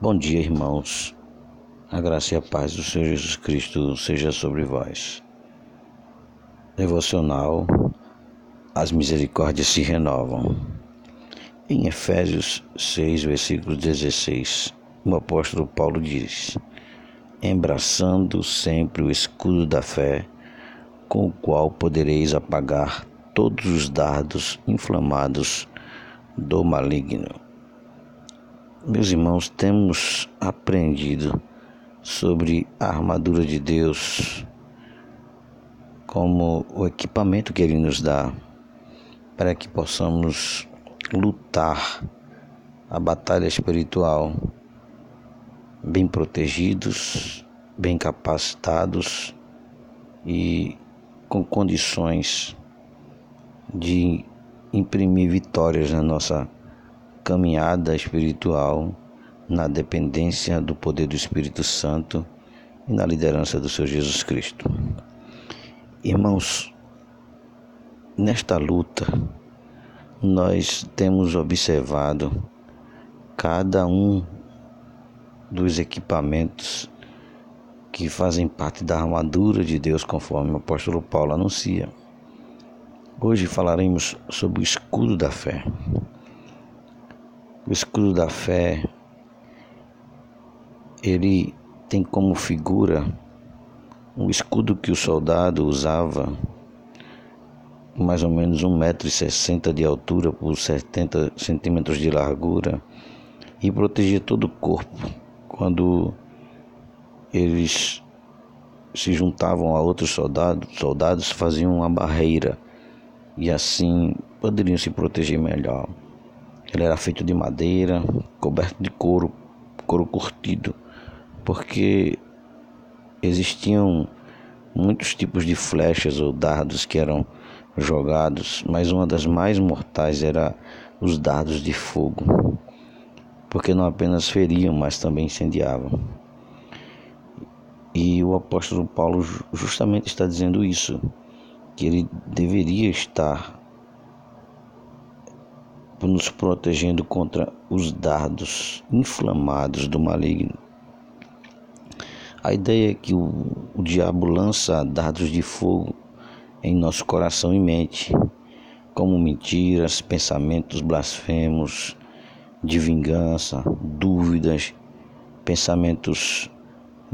Bom dia, irmãos. A graça e a paz do Senhor Jesus Cristo seja sobre vós. Devocional As misericórdias se renovam. Em Efésios 6, versículo 16, o apóstolo Paulo diz: Embraçando sempre o escudo da fé, com o qual podereis apagar todos os dardos inflamados do maligno. Meus irmãos, temos aprendido sobre a armadura de Deus como o equipamento que Ele nos dá para que possamos lutar a batalha espiritual bem protegidos, bem capacitados e com condições de imprimir vitórias na nossa caminhada espiritual na dependência do poder do Espírito Santo e na liderança do Senhor Jesus Cristo. Irmãos, nesta luta, nós temos observado cada um dos equipamentos que fazem parte da armadura de Deus, conforme o apóstolo Paulo anuncia. Hoje falaremos sobre o escudo da fé. O escudo da fé, ele tem como figura um escudo que o soldado usava mais ou menos 1,60m de altura por 70 centímetros de largura e protegia todo o corpo quando eles se juntavam a outros soldados, soldados faziam uma barreira e assim poderiam se proteger melhor. Ele era feito de madeira, coberto de couro, couro curtido, porque existiam muitos tipos de flechas ou dardos que eram jogados, mas uma das mais mortais era os dardos de fogo, porque não apenas feriam, mas também incendiavam. E o apóstolo Paulo justamente está dizendo isso, que ele deveria estar nos protegendo contra os dardos inflamados do maligno. A ideia é que o, o diabo lança dardos de fogo em nosso coração e mente, como mentiras, pensamentos blasfemos, de vingança, dúvidas, pensamentos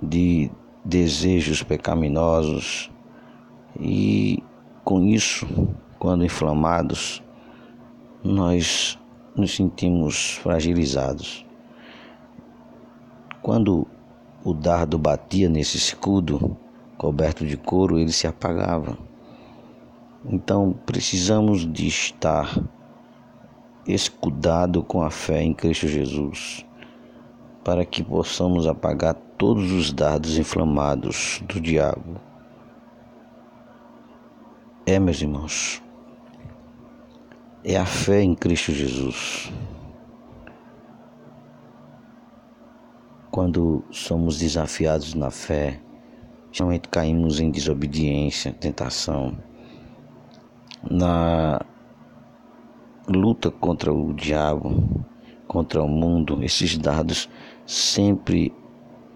de desejos pecaminosos. E com isso, quando inflamados, nós nos sentimos fragilizados. Quando o dardo batia nesse escudo coberto de couro, ele se apagava. Então precisamos de estar escudado com a fé em Cristo Jesus, para que possamos apagar todos os dardos inflamados do diabo. É, meus irmãos, é a fé em Cristo Jesus. Quando somos desafiados na fé, geralmente caímos em desobediência, tentação, na luta contra o diabo, contra o mundo, esses dados sempre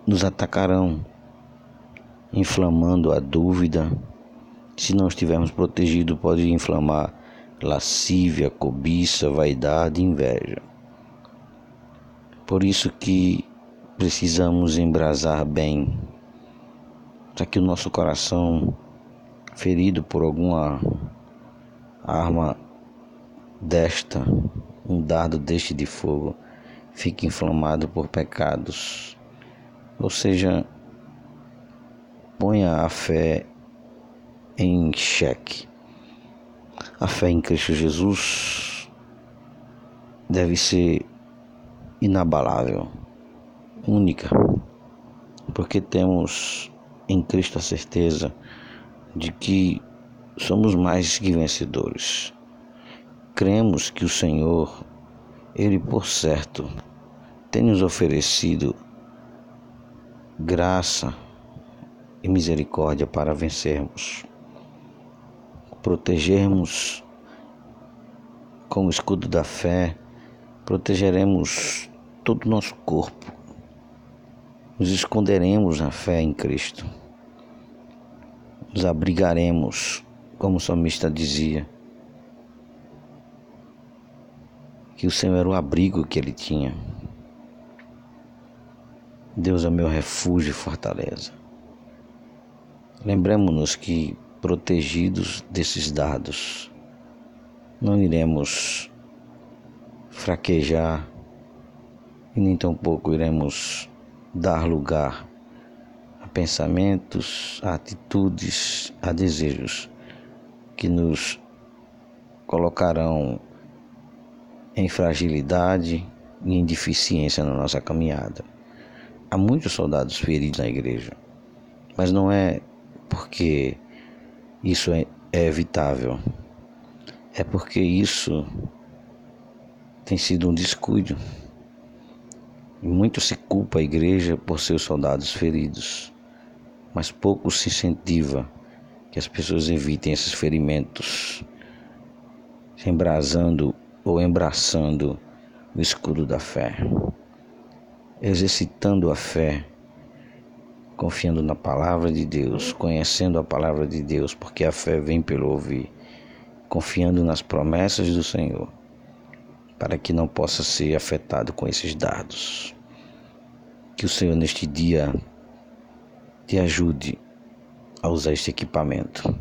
nos atacarão, inflamando a dúvida. Se não estivermos protegidos, pode inflamar lascívia, cobiça, vaidade, inveja. Por isso que precisamos embrasar bem, para que o nosso coração, ferido por alguma arma desta, um dardo deste de fogo, fique inflamado por pecados. Ou seja, ponha a fé em xeque. A fé em Cristo Jesus deve ser inabalável, única, porque temos em Cristo a certeza de que somos mais que vencedores. Cremos que o Senhor, Ele por certo, tem nos oferecido graça e misericórdia para vencermos protegermos com o escudo da fé, protegeremos todo o nosso corpo nos esconderemos na fé em Cristo, nos abrigaremos, como o salmista dizia, que o Senhor era o abrigo que ele tinha. Deus é meu refúgio e fortaleza. Lembremos-nos que, protegidos desses dados, não iremos fraquejar e nem tampouco iremos dar lugar a pensamentos, a atitudes, a desejos que nos colocarão em fragilidade e em deficiência na nossa caminhada. Há muitos soldados feridos na igreja, mas não é porque isso é, é evitável, é porque isso tem sido um descuido. Muito se culpa a igreja por seus soldados feridos, mas pouco se incentiva que as pessoas evitem esses ferimentos, se embrasando ou embraçando o escudo da fé, exercitando a fé, confiando na palavra de Deus, conhecendo a palavra de Deus, porque a fé vem pelo ouvir, confiando nas promessas do Senhor para que não possa ser afetado com esses dados. Que o Senhor neste dia te ajude a usar este equipamento.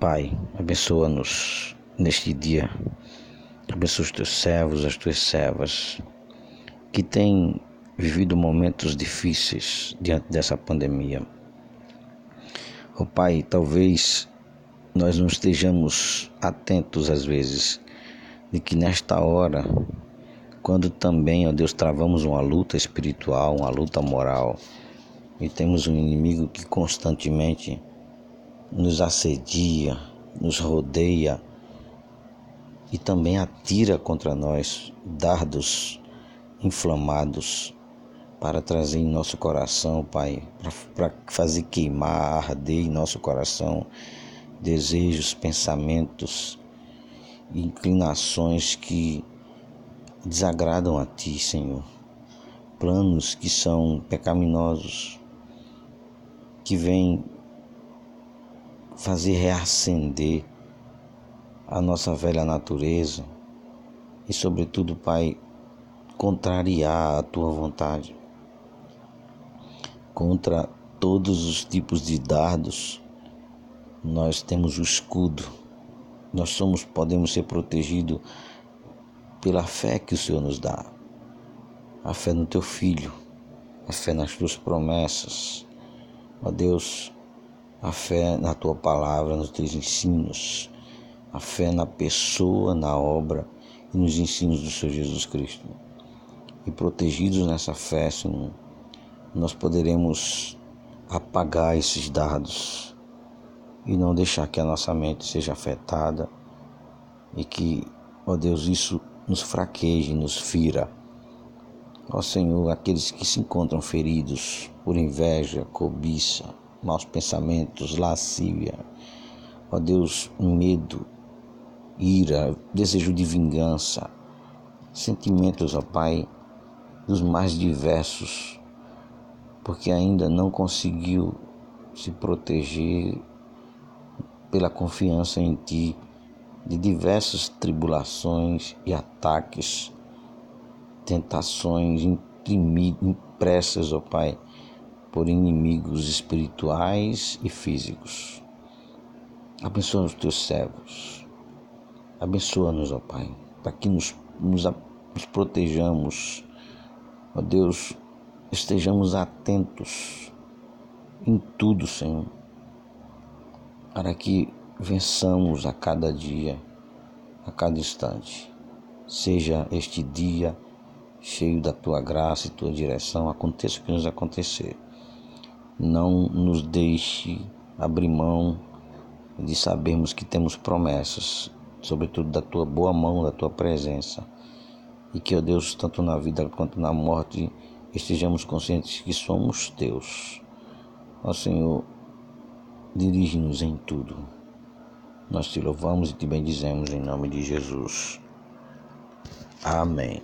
Pai, abençoa-nos neste dia. Abençoa os teus servos, as tuas servas que têm vivido momentos difíceis diante dessa pandemia. Oh Pai, talvez nós não estejamos atentos às vezes de que nesta hora, quando também, ó Deus, travamos uma luta espiritual, uma luta moral, e temos um inimigo que constantemente nos assedia, nos rodeia e também atira contra nós dardos inflamados para trazer em nosso coração, Pai, para fazer queimar, arder em nosso coração desejos, pensamentos inclinações que desagradam a Ti, Senhor, planos que são pecaminosos, que vêm fazer reacender a nossa velha natureza e, sobretudo, Pai, contrariar a Tua vontade contra todos os tipos de dardos. Nós temos o escudo nós somos, podemos ser protegidos pela fé que o Senhor nos dá. A fé no teu filho, a fé nas tuas promessas. Ó Deus, a fé na tua palavra, nos teus ensinos, a fé na pessoa, na obra e nos ensinos do Senhor Jesus Cristo. E protegidos nessa fé, Senhor, nós poderemos apagar esses dados e não deixar que a nossa mente seja afetada e que, ó Deus, isso nos fraqueje, nos fira. Ó Senhor, aqueles que se encontram feridos por inveja, cobiça, maus pensamentos, lascívia, ó Deus, medo, ira, desejo de vingança, sentimentos, ó Pai, dos mais diversos, porque ainda não conseguiu se proteger pela confiança em Ti de diversas tribulações e ataques, tentações impressas, ó Pai, por inimigos espirituais e físicos. Abençoa os teus servos. Abençoa-nos, ó Pai, para que nos, nos, nos protejamos. Ó Deus, estejamos atentos em tudo, Senhor para que vençamos a cada dia, a cada instante. Seja este dia cheio da tua graça e tua direção, aconteça o que nos acontecer. Não nos deixe abrir mão de sabermos que temos promessas, sobretudo da tua boa mão, da tua presença. E que, ó Deus, tanto na vida quanto na morte, estejamos conscientes que somos teus. Ó Senhor, dirige-nos em tudo. Nós te louvamos e te bendizemos em nome de Jesus. Amém.